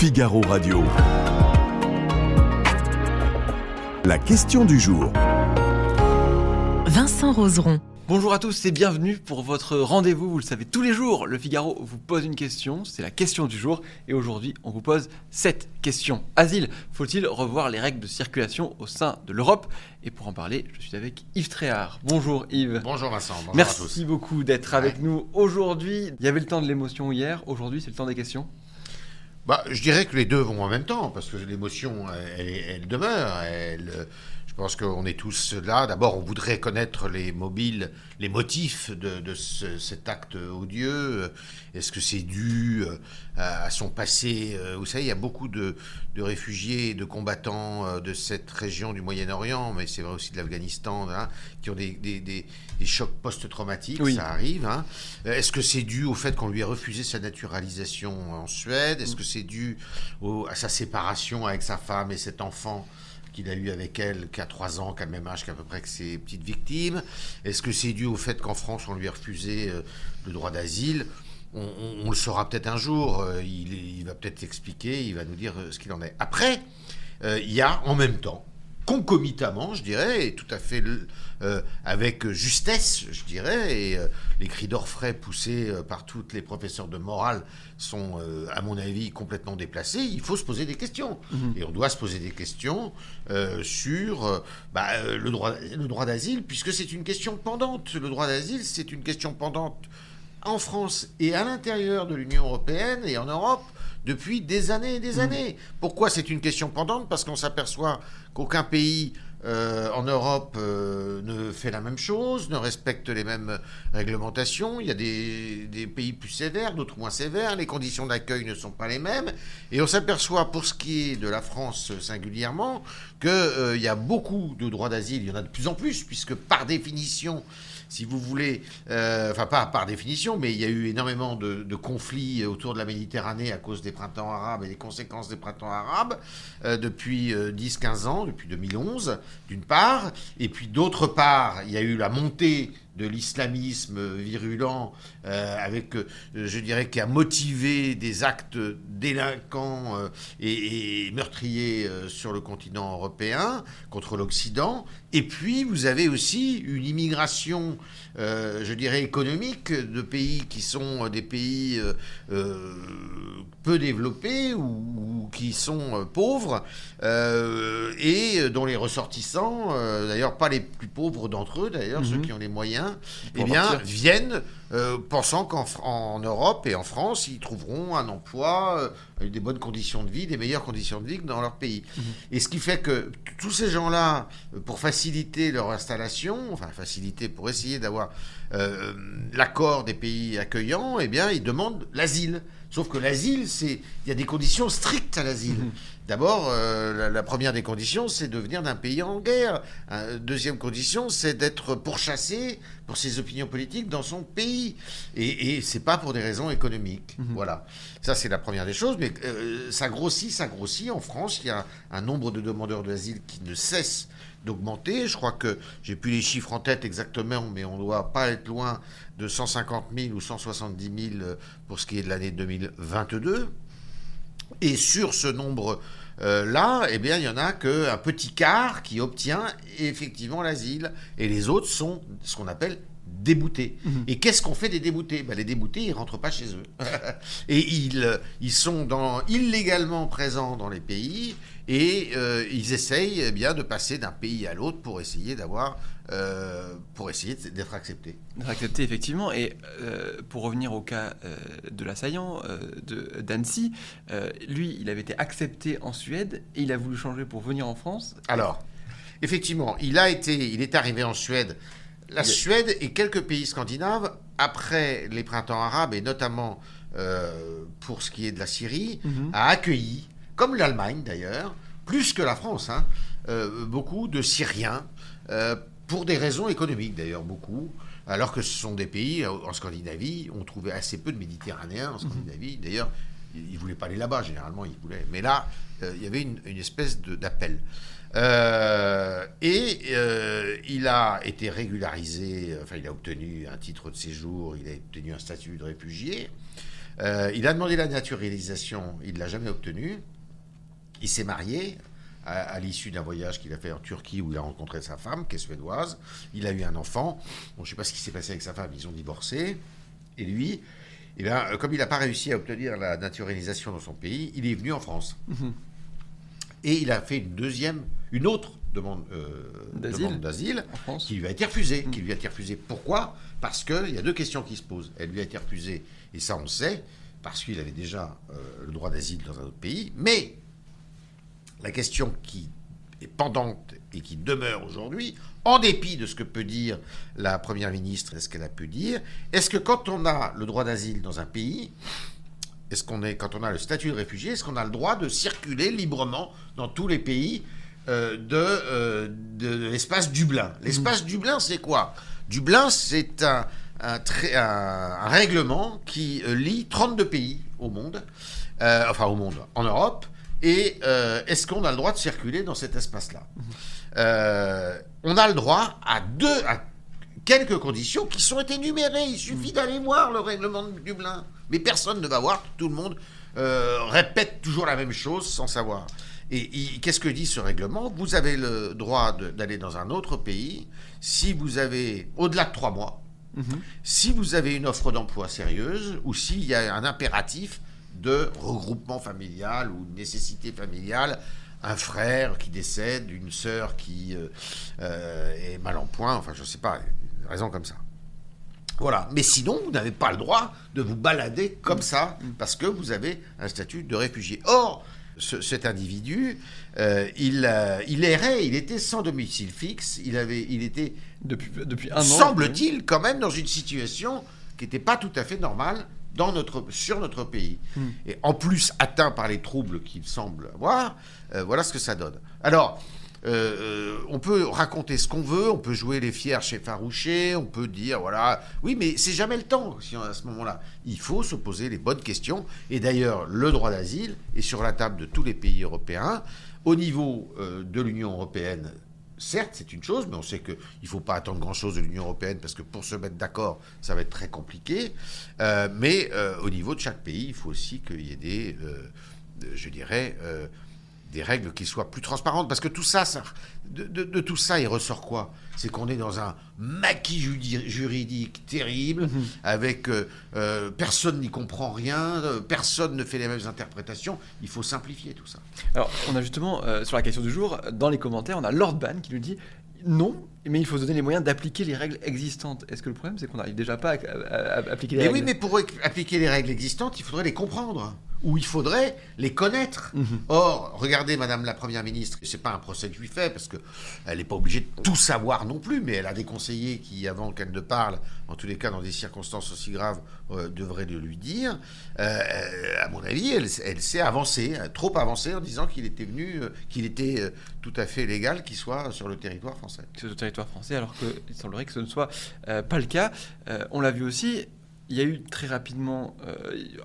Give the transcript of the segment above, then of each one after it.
Figaro Radio. La question du jour. Vincent Roseron. Bonjour à tous et bienvenue pour votre rendez-vous. Vous le savez, tous les jours, le Figaro vous pose une question. C'est la question du jour. Et aujourd'hui, on vous pose cette question. Asile, faut-il revoir les règles de circulation au sein de l'Europe? Et pour en parler, je suis avec Yves Tréhard. Bonjour Yves. Bonjour Vincent. Bonjour Merci à tous. beaucoup d'être avec nous aujourd'hui. Il y avait le temps de l'émotion hier. Aujourd'hui, c'est le temps des questions. Bah, je dirais que les deux vont en même temps, parce que l'émotion, elle, elle demeure. Elle, je pense qu'on est tous là. D'abord, on voudrait connaître les mobiles, les motifs de, de ce, cet acte odieux. Est-ce que c'est dû à, à, son passé Vous savez, il y a beaucoup de, de réfugiés, de combattants de cette région du Moyen-Orient, mais c'est vrai aussi de l'Afghanistan, hein, qui ont des, des, des, des chocs post-traumatiques. Oui. Ça arrive. Hein. Est-ce que c'est dû au fait qu'on lui ait refusé sa naturalisation en Suède? Est-ce que c'est dû au, à sa séparation avec sa femme et cet enfant qu'il a eu avec elle, qui a 3 ans, qui a le même âge qu'à peu près que ses petites victimes Est-ce que c'est dû au fait qu'en France, on lui a refusé euh, le droit d'asile? On, le saura peut-être un jour. Euh, il, il, va peut-être expliquer, il va nous dire euh, ce qu'il en est. Après, il y a en même temps, concomitamment, je dirais, et tout à fait euh, avec justesse, je dirais, et euh, les cris d'orfraie poussés euh, par tous les professeurs de morale sont, à mon avis, complètement déplacés. Il faut se poser des questions. Mmh. Et on doit se poser des questions sur bah, le droit, le droit d'asile, puisque c'est une question pendante. Le droit d'asile, c'est une question pendante en France et à l'intérieur de l'Union européenne et en Europe depuis des années et des années. Mmh. Pourquoi c'est une question pendante? Parce qu'on s'aperçoit qu'aucun pays euh, en Europe euh, ne fait la même chose, ne respecte les mêmes réglementations. Il y a des, des pays plus sévères, d'autres moins sévères. Les conditions d'accueil ne sont pas les mêmes. Et on s'aperçoit, pour ce qui est de la France singulièrement, qu'il euh, y a beaucoup de droits d'asile. Il y en a de plus en plus, puisque par définition, si vous voulez, euh, enfin pas par définition, mais il y a eu énormément de, de, conflits autour de la Méditerranée à cause des printemps arabes et des conséquences des printemps arabes euh, depuis euh, 10-15 ans, depuis 2011, d'une part, et puis d'autre part, il y a eu la montée de l'islamisme virulent, euh, avec, euh, je dirais, qui a motivé des actes délinquants euh, et, et, meurtriers euh, sur le continent européen contre l'Occident. Et puis, vous avez aussi une immigration, je dirais, économique de pays qui sont des pays peu développés ou, ou qui sont pauvres et dont les ressortissants, d'ailleurs pas les plus pauvres d'entre eux, d'ailleurs, -hmm. ceux qui ont les moyens, eh bien, partir. viennent euh, pensant qu'en Europe et en France, ils trouveront un emploi euh, des bonnes conditions de vie, des meilleures conditions de vie que dans leur pays. Mmh. Et ce qui fait que tous ces gens-là, euh, pour faciliter leur installation, enfin faciliter, pour essayer d'avoir euh, l'accord des pays accueillants, eh bien, ils demandent l'asile. Sauf que l'asile, c'est il y a des conditions strictes à l'asile. Mmh. D'abord, euh, la, la, première des conditions, c'est de venir d'un pays en guerre. Euh, deuxième condition, c'est d'être pourchassé pour ses opinions politiques dans son pays. Et, et c'est pas pour des raisons économiques. Mmh. Voilà. Ça, c'est la première des choses. Mais euh, ça grossit, ça grossit. En France, il y a un nombre de demandeurs d'asile qui ne cesse d'augmenter. Je crois que j'ai plus les chiffres en tête exactement, mais on ne doit pas être loin de 150 000 ou 170 000 pour ce qui est de l'année 2022. Et sur ce nombre euh, là, eh bien, il n'y en a qu'un petit quart qui obtient effectivement l'asile. Et les autres sont ce qu'on appelle déboutés. Mmh. Et qu'est-ce qu'on fait des déboutés? Ben, Les déboutés, ils ne rentrent pas chez eux. et ils, ils sont dans, illégalement présents dans les pays et euh, ils essayent eh bien, de passer d'un pays à l'autre pour essayer d'avoir euh, pour essayer d'être accepté. D'être accepté, effectivement. Et euh, pour revenir au cas euh, de l'assaillant, d'Annecy, lui, il avait été accepté en Suède et il a voulu changer pour venir en France. Alors, effectivement, il, a été, il est arrivé en Suède. La Suède et quelques pays scandinaves, après les printemps arabes, et notamment pour ce qui est de la Syrie, -hmm. a accueilli, comme l'Allemagne d'ailleurs, plus que la France, hein, beaucoup de Syriens pour des raisons économiques d'ailleurs, beaucoup, alors que ce sont des pays, en Scandinavie, on trouvait assez peu de Méditerranéens en Scandinavie, d'ailleurs, ils ne voulaient pas aller là-bas, généralement, ils voulaient. Mais là, euh, il y avait une, une espèce d'appel. Euh, et euh, il a été régularisé, enfin, il a obtenu un titre de séjour, il a obtenu un statut de réfugié. Euh, il a demandé la naturalisation, il ne l'a jamais obtenue. Il s'est marié à, à l'issue d'un voyage qu'il a fait en Turquie où il a rencontré sa femme, qui est suédoise. Il a eu un enfant. Bon, je ne sais pas ce qui s'est passé avec sa femme, ils ont divorcé. Et lui, eh bien, comme il n'a pas réussi à obtenir la naturalisation dans son pays, il est venu en France. Et il a fait une deuxième, une autre demande euh, D'asile. qui lui a été refusée. Qui lui a été refusée. Pourquoi? Parce qu'il y a deux questions qui se posent. Elle lui a été refusée, et ça on le sait, parce qu'il avait déjà euh, le droit d'asile dans un autre pays. Mais la question qui est pendante et qui demeure aujourd'hui, en dépit de ce que peut dire la Première ministre et ce qu'elle a pu dire, est-ce que quand on a le droit d'asile dans un pays, est-ce qu'on est, quand on a le statut de réfugié, est-ce qu'on a le droit de circuler librement dans tous les pays euh, de, euh, de l'espace Dublin L'espace Dublin, c'est quoi? Dublin, c'est un, un, trai- un- un règlement qui euh, lie 32 pays au monde, euh, enfin au monde, en Europe. Et est-ce qu'on a le droit de circuler dans cet espace-là? Euh, On a le droit à deux, à quelques conditions qui sont énumérées. Il suffit d'aller voir le règlement de Dublin. Mais personne ne va voir, tout le monde répète toujours la même chose sans savoir. Et qu'est-ce que dit ce règlement? Vous avez le droit de- d'aller dans un autre pays si vous avez au-delà de trois mois, si vous avez une offre d'emploi sérieuse ou s'il y a un impératif de regroupement familial ou une nécessité familiale, un frère qui décède, une sœur qui euh, euh, est mal en point, enfin je ne sais pas, une raison comme ça. Voilà. Mais sinon, vous n'avez pas le droit de vous balader comme ça parce que vous avez un statut de réfugié. Or, ce- cet individu, euh, il, euh, il errait, il était sans domicile fixe, il, avait, il était Depuis, depuis un an. semble-t-il, quand même dans une situation qui n'était pas tout à fait normale dans notre, sur notre pays. Et en plus, atteint par les troubles qu'il semble avoir, euh, voilà ce que ça donne. Alors, euh, euh, on peut raconter ce qu'on veut, on peut jouer les fiers chez Farouché, on peut dire, voilà, oui, mais c'est jamais le temps à ce moment-là. Il faut se poser les bonnes questions. Et d'ailleurs, le droit d'asile est sur la table de tous les pays européens. Au niveau euh, de l'Union européenne, certes, c'est une chose, mais on sait qu'il ne faut pas attendre grand-chose de l'Union européenne parce que pour se mettre d'accord, ça va être très compliqué. Mais au niveau de chaque pays, il faut aussi qu'il y ait des, de- je dirais, des règles qui soient plus transparentes. Parce que tout ça, ça de, de- de tout ça, il ressort quoi? C'est qu'on est dans un maquis juridique terrible, avec euh, euh, personne n'y comprend rien, euh, personne ne fait les mêmes interprétations. Il faut simplifier tout ça. Alors, on a justement, sur la question du jour, dans les commentaires, on a Lord Ban qui nous dit non, mais il faut se donner les moyens d'appliquer les règles existantes. Est-ce que le problème, c'est qu'on n'arrive déjà pas à, à- à appliquer les Mais règles? oui, mais pour appliquer les règles existantes, il faudrait les comprendre. Ou il faudrait les connaître. Or, regardez, Madame la Première ministre, c'est pas un procès que je lui fais, parce qu'elle n'est pas obligée de tout savoir non plus, mais elle a des conseillers qui, avant qu'elle ne parle, en tous les cas dans des circonstances aussi graves, euh, devraient le lui dire. Euh, à mon avis, elle, elle s'est avancée, euh, trop avancée, en disant qu'il était venu, euh, qu'il était euh, tout à fait légal qu'il soit sur le territoire français. c'est au territoire français, alors qu'il semblerait que ce ne soit euh, pas le cas. Euh, on l'a vu aussi, il y a eu très rapidement euh,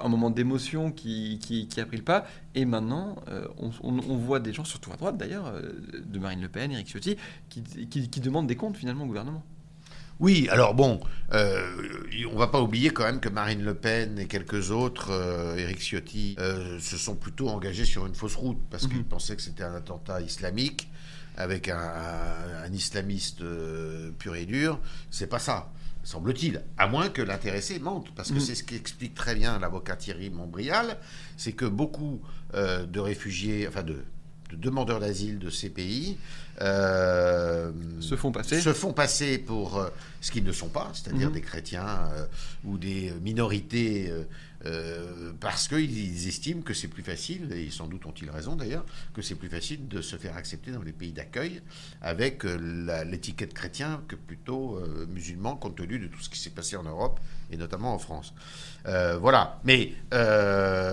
un moment d'émotion qui, qui- qui a pris le pas, et maintenant euh, on, on- on voit des gens, surtout à droite d'ailleurs, euh, de Marine Le Pen, Éric Ciotti, qui, qui- demandent des comptes finalement au gouvernement. Oui, alors bon, euh, on va pas oublier quand même que Marine Le Pen et quelques autres, Éric Ciotti, se sont plutôt engagés sur une fausse route parce qu'ils pensaient que c'était un attentat islamique avec un, un- islamiste pur et dur. C'est pas ça, semble-t-il. À moins que l'intéressé mente, parce que c'est ce qu'explique très bien l'avocat Thierry Montbrial, c'est que beaucoup euh, de réfugiés, enfin de, de demandeurs d'asile de ces pays, euh, Se font passer. se font passer pour euh, ce qu'ils ne sont pas, c'est-à-dire Mhm. des chrétiens ou des minorités, euh, parce qu'ils estiment que c'est plus facile, et sans doute ont-ils raison d'ailleurs, que c'est plus facile de se faire accepter dans les pays d'accueil avec euh, l'étiquette chrétien que plutôt euh, musulman, compte tenu de tout ce qui s'est passé en Europe et notamment en France. Voilà. Mais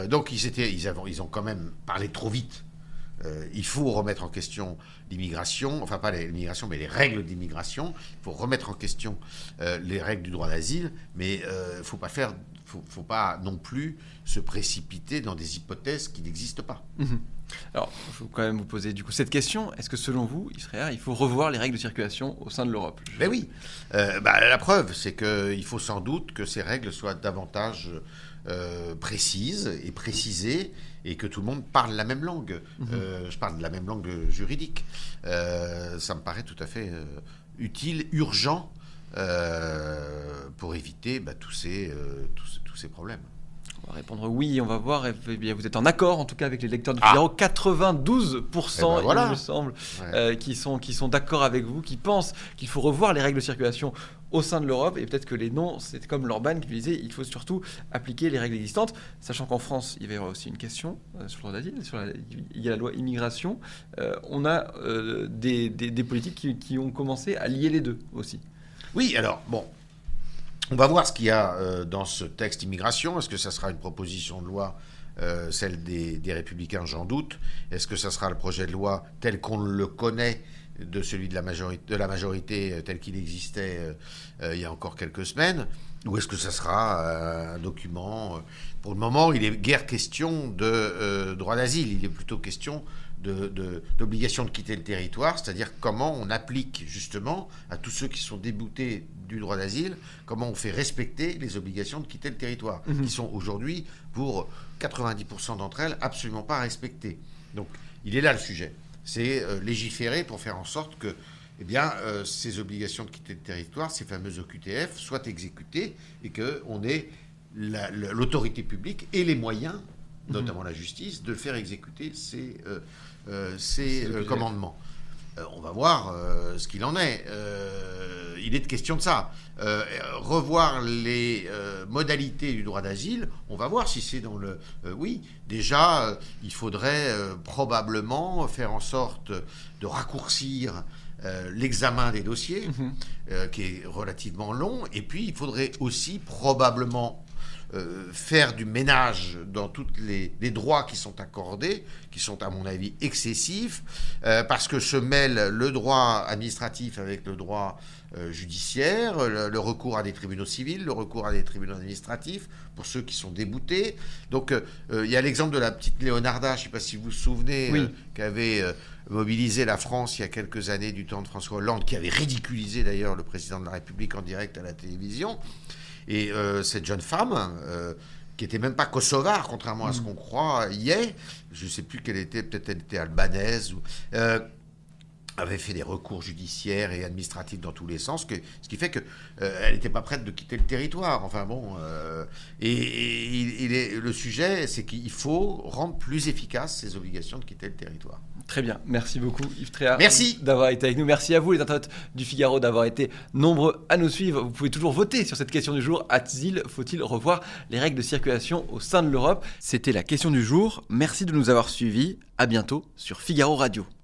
donc ils étaient, ils ont quand même parlé trop vite. Euh, il faut remettre en question l'immigration, enfin pas l'immigration, mais les règles d'immigration. Il faut remettre en question euh, les règles du droit d'asile, mais il ne faut pas faire, faut, faut pas non plus se précipiter dans des hypothèses qui n'existent pas. Alors, je vais quand même vous poser du coup cette question. Est-ce que selon vous, il serait il faut revoir les règles de circulation au sein de l'Europe? Ben oui. Euh, bah, la preuve, c'est qu'il faut sans doute que ces règles soient davantage euh, précise et précisée et que tout le monde parle la même langue. Mhm. Euh, je parle de la même langue juridique. Euh, ça me paraît tout à fait utile, urgent pour éviter bah, tous, ces, tous, tous ces problèmes. On va répondre oui, on va voir. Et, eh bien, vous êtes en accord en tout cas avec les lecteurs du Ah. Figaro. 92%, Eh ben voilà. il me semble, Ouais. euh, qui sont, qui sont d'accord avec vous, qui pensent qu'il faut revoir les règles de circulation au sein de l'Europe. Et peut-être que les non, c'est comme Lorban qui disait il faut surtout appliquer les règles existantes. Sachant qu'en France, il va y avoir aussi une question euh, sur le droit d'asile. sur la- Il y a la loi immigration. Euh, on a des, des- des politiques qui, qui ont commencé à lier les deux aussi. Oui, alors, bon, on va voir ce qu'il y a euh, dans ce texte immigration. Est-ce que ça sera une proposition de loi, euh, celle des, républicains, j'en doute. Est-ce que ça sera le projet de loi tel qu'on le connaît de celui de la majorité, euh, tel qu'il existait il y a encore quelques semaines? Ou est-ce que ça sera euh, un document euh, Pour le moment, il est guère question de euh, droit d'asile, il est plutôt question de- de- d'obligation de, quitter le territoire, c'est-à-dire comment on applique justement à tous ceux qui sont déboutés du droit d'asile, comment on fait respecter les obligations de quitter le territoire, Mhm. qui sont aujourd'hui, pour 90% d'entre elles, absolument pas respectées. Donc, il est là le sujet. C'est euh, légiférer pour faire en sorte que eh bien, euh, ces obligations de quitter le territoire, ces fameuses OQTF, soient exécutées et qu'on ait la- la- l'autorité publique et les moyens, notamment la justice, de faire exécuter ces, euh, euh, ces, commandements. On va voir ce qu'il en est. Il est de question de ça. Revoir les modalités du droit d'asile, on va voir si c'est dans le... oui, déjà, il faudrait probablement faire en sorte de raccourcir euh, l'examen des dossiers, Mhm. euh, qui est relativement long, et puis il faudrait aussi probablement euh, faire du ménage dans tous les, les droits qui sont accordés, qui sont à mon avis excessifs, euh, parce que se mêle le droit administratif avec le droit euh, judiciaire, le, le recours à des tribunaux civils, le recours à des tribunaux administratifs, pour ceux qui sont déboutés. Donc il y a l'exemple de la petite Léonarda, je ne sais pas si vous vous souvenez, Oui. qui avait mobilisé la France il y a quelques années du temps de François Hollande, qui avait ridiculisé d'ailleurs le président de la République en direct à la télévision. Et euh, cette jeune femme, euh, qui était même pas kosovare, contrairement à ce qu'on croit, y est, je ne sais plus quelle était, peut-être elle était albanaise, ou, euh, avait fait des recours judiciaires et administratifs dans tous les sens, que, ce qui fait qu'elle n'était pas prête de quitter le territoire. Enfin bon, euh, et, et il- il est, le sujet, c'est qu'il faut rendre plus efficaces ces obligations de quitter le territoire. Très bien, merci beaucoup Yves Tréa Merci. d'avoir été avec nous. Merci à vous les internautes du Figaro d'avoir été nombreux à nous suivre. Vous pouvez toujours voter sur cette question du jour. A-t-il, faut-il revoir les règles de circulation au sein de l'Europe? C'était la question du jour. Merci de nous avoir suivis. À bientôt sur Figaro Radio.